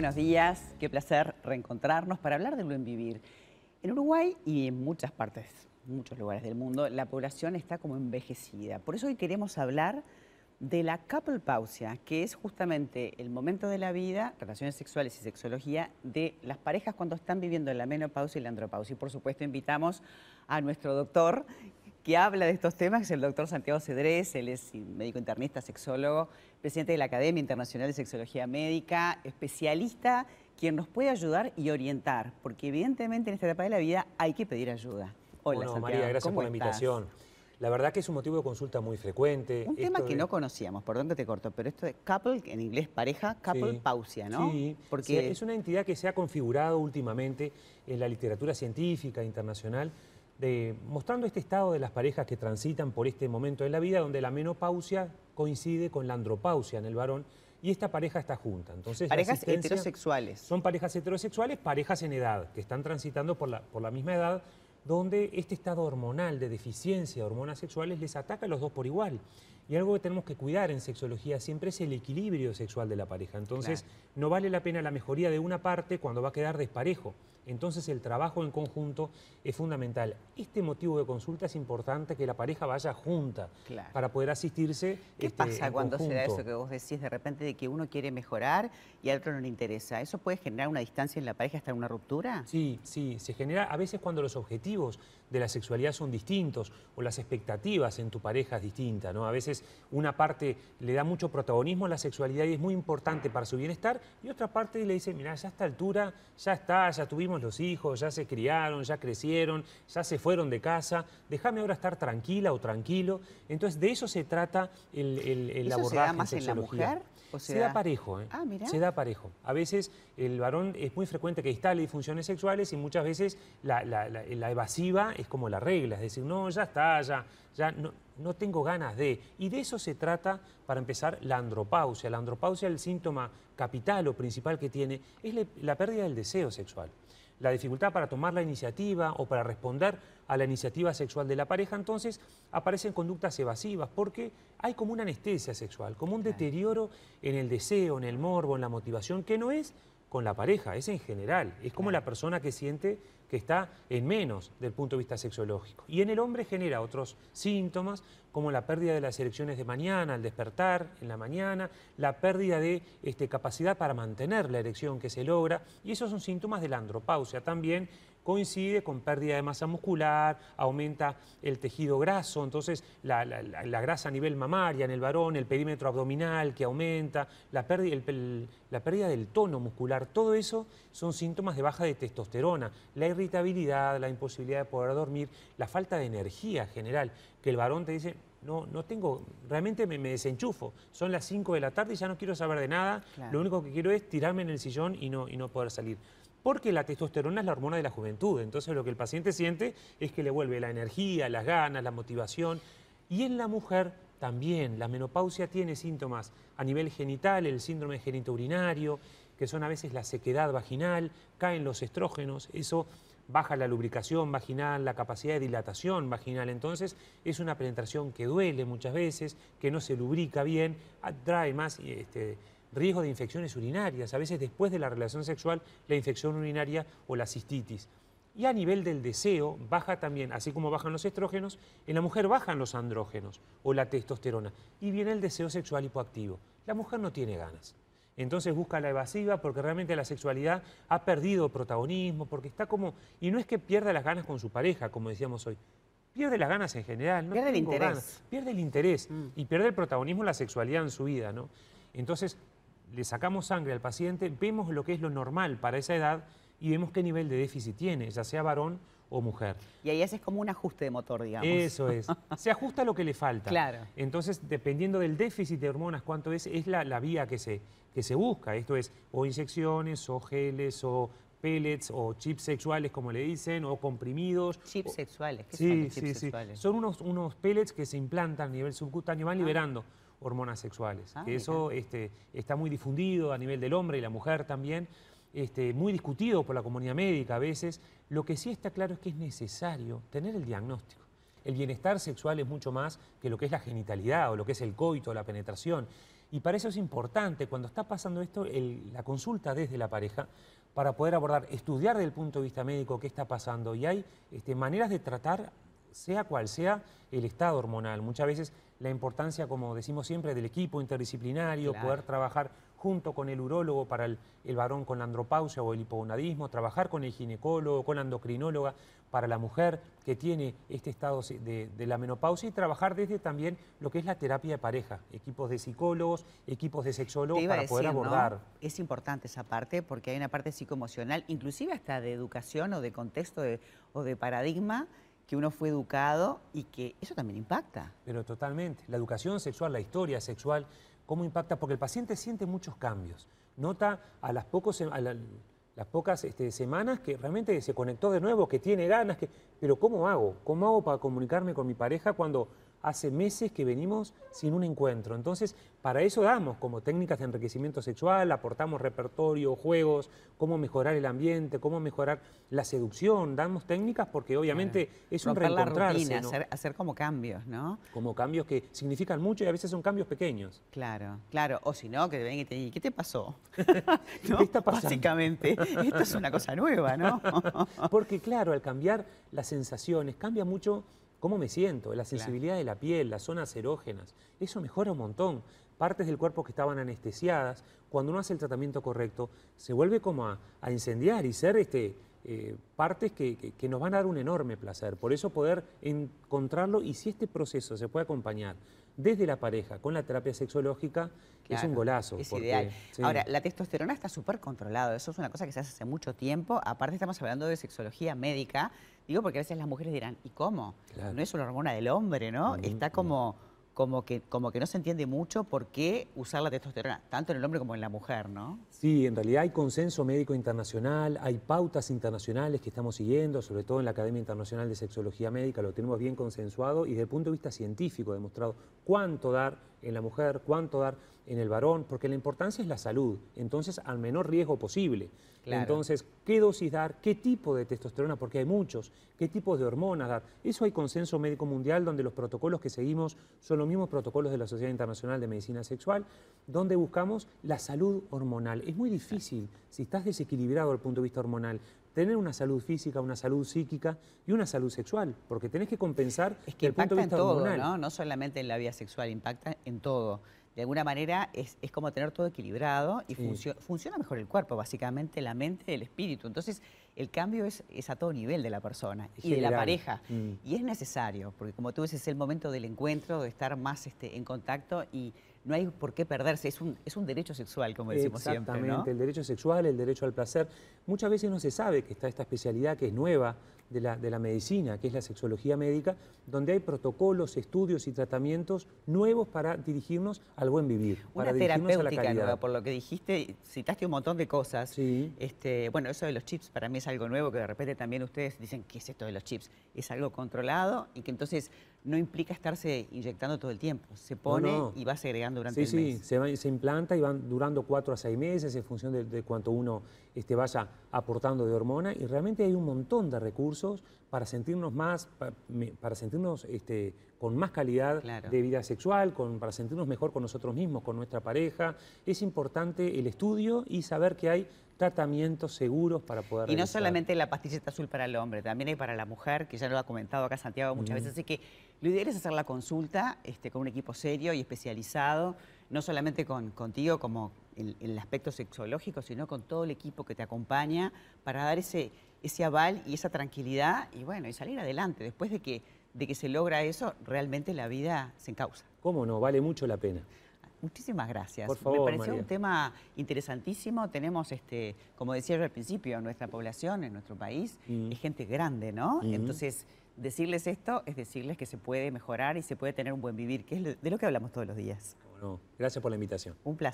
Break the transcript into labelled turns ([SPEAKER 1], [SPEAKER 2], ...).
[SPEAKER 1] buenos días. Qué placer reencontrarnos para hablar del buen vivir. En Uruguay y en muchas partes, muchos lugares del mundo, la población está como envejecida. Por eso hoy queremos hablar de la couple pausia, que es justamente el momento de la vida, relaciones sexuales y sexología, de las parejas cuando están viviendo la menopausia y la andropausia. Y por supuesto invitamos a nuestro doctor que habla de estos temas, es el doctor Santiago Cedrés, él es médico internista, sexólogo, presidente de la Academia Internacional de Sexología Médica, especialista, quien nos puede ayudar y orientar, porque evidentemente en esta etapa de la vida hay que pedir ayuda.
[SPEAKER 2] Hola, bueno, María, gracias por la invitación. La verdad que es un motivo de consulta muy frecuente.
[SPEAKER 1] Un tema que no conocíamos, perdón que te corto, pero esto de couple, en inglés pareja, couple pausia, ¿no?
[SPEAKER 2] Sí, porque es una entidad que se ha configurado últimamente en la literatura científica internacional mostrando este estado de las parejas que transitan por este momento de la vida donde la menopausia coincide con la andropausia en el varón y esta pareja está junta.
[SPEAKER 1] Entonces, parejas heterosexuales.
[SPEAKER 2] Son parejas heterosexuales, parejas en edad, que están transitando por la, por la misma edad, donde este estado hormonal de deficiencia de hormonas sexuales les ataca a los dos por igual. Y algo que tenemos que cuidar en sexología siempre es el equilibrio sexual de la pareja. Entonces, no vale la pena la mejoría de una parte cuando va a quedar desparejo. Entonces, el trabajo en conjunto es fundamental. Este motivo de consulta es importante que la pareja vaya junta para poder asistirse.
[SPEAKER 1] ¿Qué este, pasa cuando se da eso que vos decís de repente de que uno quiere mejorar y al otro no le interesa? ¿Eso puede generar una distancia en la pareja hasta una ruptura?
[SPEAKER 2] Sí, sí. Se genera a veces cuando los objetivos de la sexualidad son distintos o las expectativas en tu pareja es distinta. ¿no? A veces una parte le da mucho protagonismo a la sexualidad y es muy importante para su bienestar y otra parte le dice, mira, ya a esta altura, ya está, ya tuvimos los hijos, ya se criaron, ya crecieron, ya se fueron de casa, déjame ahora estar tranquila o tranquilo. Entonces de eso se trata el, el, el
[SPEAKER 1] ¿Eso se da más en, la mujer?
[SPEAKER 2] Se, da... parejo, ¿eh?
[SPEAKER 1] Ah,
[SPEAKER 2] se da parejo. A veces el varón es muy frecuente que instale disfunciones sexuales y muchas veces la, la evasiva es como la regla, es decir, no, ya está, ya, ya no, no tengo ganas de. Y de eso se trata, para empezar, la andropausia. La andropausia, el síntoma capital o principal que tiene, es la pérdida del deseo sexual. La dificultad para tomar la iniciativa o para responder a la iniciativa sexual de la pareja, entonces aparecen conductas evasivas porque hay como una anestesia sexual, como un deterioro en el deseo, en el morbo, en la motivación, que no es con la pareja, es en general, es como la persona que siente que está en menos del punto de vista sexológico. Y en el hombre genera otros síntomas como la pérdida de las erecciones de mañana, al despertar en la mañana, la pérdida de este, capacidad para mantener la erección que se logra, y esos son síntomas de la andropausia. También coincide con pérdida de masa muscular, aumenta el tejido graso, entonces la, grasa a nivel mamaria en el varón, el perímetro abdominal que aumenta, la pérdida, la pérdida del tono muscular, todo eso son síntomas de baja de testosterona, la irritabilidad, la imposibilidad de poder dormir, la falta de energía general, que el varón te dice, no, no tengo, realmente me, desenchufo. Son las 5 de la tarde y ya no quiero saber de nada. Lo único que quiero es tirarme en el sillón y no, y no poder salir. Porque la testosterona es la hormona de la juventud. Entonces lo que el paciente siente es que le vuelve la energía, las ganas, la motivación. Y en la mujer también. La menopausia tiene síntomas a nivel genital, el síndrome genitourinario, que son a veces la sequedad vaginal, caen los estrógenos, eso baja la lubricación vaginal, la capacidad de dilatación vaginal. Entonces es una penetración que duele muchas veces, que no se lubrica bien, trae más este, riesgo de infecciones urinarias. A veces después de la relación sexual, la infección urinaria o la cistitis. Y a nivel del deseo, baja también, así como bajan los estrógenos, en la mujer bajan los andrógenos o la testosterona. Y viene el deseo sexual hipoactivo. La mujer no tiene ganas entonces busca la evasiva porque realmente la sexualidad ha perdido protagonismo, porque está como, y no es que pierda las ganas con su pareja, como decíamos hoy, pierde las ganas en general, no
[SPEAKER 1] pierde el interés.
[SPEAKER 2] pierde el interés mm. y pierde el protagonismo la sexualidad en su vida, ¿no? Entonces le sacamos sangre al paciente, vemos lo que es lo normal para esa edad y vemos qué nivel de déficit tiene, ya sea varón o mujer.
[SPEAKER 1] Y ahí haces como un ajuste de motor, digamos.
[SPEAKER 2] Eso es. Se ajusta lo que le falta.
[SPEAKER 1] Claro.
[SPEAKER 2] Entonces, dependiendo del déficit de hormonas, cuánto es, es la, la vía que se, que se busca. Esto es o inyecciones, o geles, o pellets, o chips sexuales, como le dicen, o comprimidos.
[SPEAKER 1] Chips sexuales, ¿qué
[SPEAKER 2] sí, son los chips sí, sexuales? Sí. Son unos, unos pellets que se implantan a nivel subcutáneo, van ah. liberando hormonas sexuales. Ah, que eso este, está muy difundido a nivel del hombre y la mujer también. Este, muy discutido por la comunidad médica a veces, lo que sí está claro es que es necesario tener el diagnóstico. El bienestar sexual es mucho más que lo que es la genitalidad o lo que es el coito, la penetración. Y para eso es importante, cuando está pasando esto, la consulta desde la pareja, para poder abordar, estudiar desde el punto de vista médico qué está pasando. Y hay este, maneras de tratar, sea cual sea el estado hormonal. Muchas veces la importancia, como decimos siempre, del equipo interdisciplinario, poder trabajar junto con el urólogo para el, varón con la andropausia o el hipogonadismo, trabajar con el ginecólogo, con la endocrinóloga para la mujer que tiene este estado de, la menopausia y trabajar desde también lo que es la terapia de pareja, equipos de psicólogos, equipos de sexólogos para poder abordar.
[SPEAKER 1] Es importante esa parte porque hay una parte psicoemocional, inclusive hasta de educación o de contexto o de paradigma que uno fue educado y que eso también impacta.
[SPEAKER 2] Pero totalmente. La educación sexual, la historia sexual, cómo impacta, porque el paciente siente muchos cambios. Nota a las, pocos, las pocas este, semanas que realmente se conectó de nuevo, que tiene ganas, que, pero ¿cómo hago? ¿Cómo hago para comunicarme con mi pareja cuando hace meses que venimos sin un encuentro. Entonces, para eso damos como técnicas de enriquecimiento sexual, aportamos repertorio, juegos, cómo mejorar el ambiente, cómo mejorar la seducción, damos técnicas porque obviamente es un reencontrarse.
[SPEAKER 1] hacer, hacer, como cambios, ¿no?
[SPEAKER 2] Como cambios que significan mucho y a veces son cambios pequeños.
[SPEAKER 1] Claro, claro. O si no, que te ven y te digan, ¿qué te pasó?
[SPEAKER 2] ¿Qué está pasando?
[SPEAKER 1] Básicamente, esto es una cosa nueva, ¿no?
[SPEAKER 2] porque claro, al cambiar las sensaciones, cambia mucho cómo me siento, la sensibilidad de la piel, las zonas erógenas, eso mejora un montón. Partes del cuerpo que estaban anestesiadas, cuando uno hace el tratamiento correcto, se vuelve como a, incendiar y ser este, eh, partes que, nos van a dar un enorme placer. Por eso poder encontrarlo y si este proceso se puede acompañar desde la pareja con la terapia sexológica, es un golazo.
[SPEAKER 1] Es ideal. Ahora, la testosterona está súper controlada, eso es una cosa que se hace hace mucho tiempo. Aparte estamos hablando de sexología médica, digo porque a veces las mujeres dirán, ¿y cómo? No es una hormona del hombre, ¿no? Está como como que, como que no se entiende mucho por qué usar la testosterona, tanto en el hombre como en la mujer, ¿no?
[SPEAKER 2] Sí, en realidad hay consenso médico internacional, hay pautas internacionales que estamos siguiendo, sobre todo en la Academia Internacional de Sexología Médica, lo tenemos bien consensuado y desde el punto de vista científico demostrado cuánto dar en la mujer, cuánto dar en el varón, porque la importancia es la salud, entonces al menor riesgo posible. Entonces, ¿qué dosis dar? ¿Qué tipo de testosterona? Porque hay muchos. ¿Qué tipos de hormonas dar? Eso hay consenso médico mundial donde los protocolos que seguimos son los mismos protocolos de la Sociedad Internacional de Medicina Sexual, donde buscamos la salud hormonal. Es muy difícil, si estás desequilibrado desde el punto de vista hormonal, tener una salud física, una salud psíquica y una salud sexual, porque tenés que compensar
[SPEAKER 1] es que el punto de vista en todo, ¿no? No solamente en la vida sexual, impacta en todo de alguna manera es, como tener todo equilibrado y funciona mejor el cuerpo, básicamente la mente, el espíritu. Entonces, el cambio es, a todo nivel de la persona y de la pareja. Mm. Y es necesario, porque como tú dices, es el momento del encuentro, de estar más este, en contacto y no hay por qué perderse, es un, es un derecho sexual, como decimos
[SPEAKER 2] siempre.
[SPEAKER 1] Exactamente,
[SPEAKER 2] el derecho sexual, el derecho al placer. Muchas veces no se sabe que está esta especialidad que es nueva de la, de la medicina, que es la sexología médica, donde hay protocolos, estudios y tratamientos nuevos para dirigirnos al buen vivir.
[SPEAKER 1] Una
[SPEAKER 2] para
[SPEAKER 1] terapéutica nueva, por lo que dijiste, citaste un montón de cosas. Sí. Este, bueno, eso de los chips para mí es algo nuevo, que de repente también ustedes dicen, ¿qué es esto de los chips? Es algo controlado y que entonces no implica estarse inyectando todo el tiempo. Se pone y va segregando durante
[SPEAKER 2] el
[SPEAKER 1] mes.
[SPEAKER 2] Sí, se, se implanta y van durando cuatro a seis meses en función de, cuánto uno este, vaya aportando de hormona y realmente hay un montón de recursos para sentirnos más, para, sentirnos este, con más calidad de vida sexual, con, para sentirnos mejor con nosotros mismos, con nuestra pareja. Es importante el estudio y saber que hay tratamientos seguros para poder
[SPEAKER 1] Y no solamente la pastilleta azul para el hombre, también hay para la mujer, que ya lo ha comentado acá Santiago muchas veces, así que lo ideal es hacer la consulta este, con un equipo serio y especializado, no solamente con, contigo como en, el aspecto sexológico, sino con todo el equipo que te acompaña para dar ese, ese aval y esa tranquilidad y bueno, y salir adelante. Después de que, de que se logra eso, realmente la vida se encausa.
[SPEAKER 2] ¿Cómo no? Vale mucho la pena.
[SPEAKER 1] Muchísimas gracias.
[SPEAKER 2] Por favor,
[SPEAKER 1] Me pareció un tema interesantísimo. Tenemos, este, como decía yo al principio, nuestra población en nuestro país mm. es gente grande, ¿no? Mm. Entonces, decirles esto es decirles que se puede mejorar y se puede tener un buen vivir, que es de lo que hablamos todos los días.
[SPEAKER 2] Gracias por la invitación.
[SPEAKER 1] Un placer.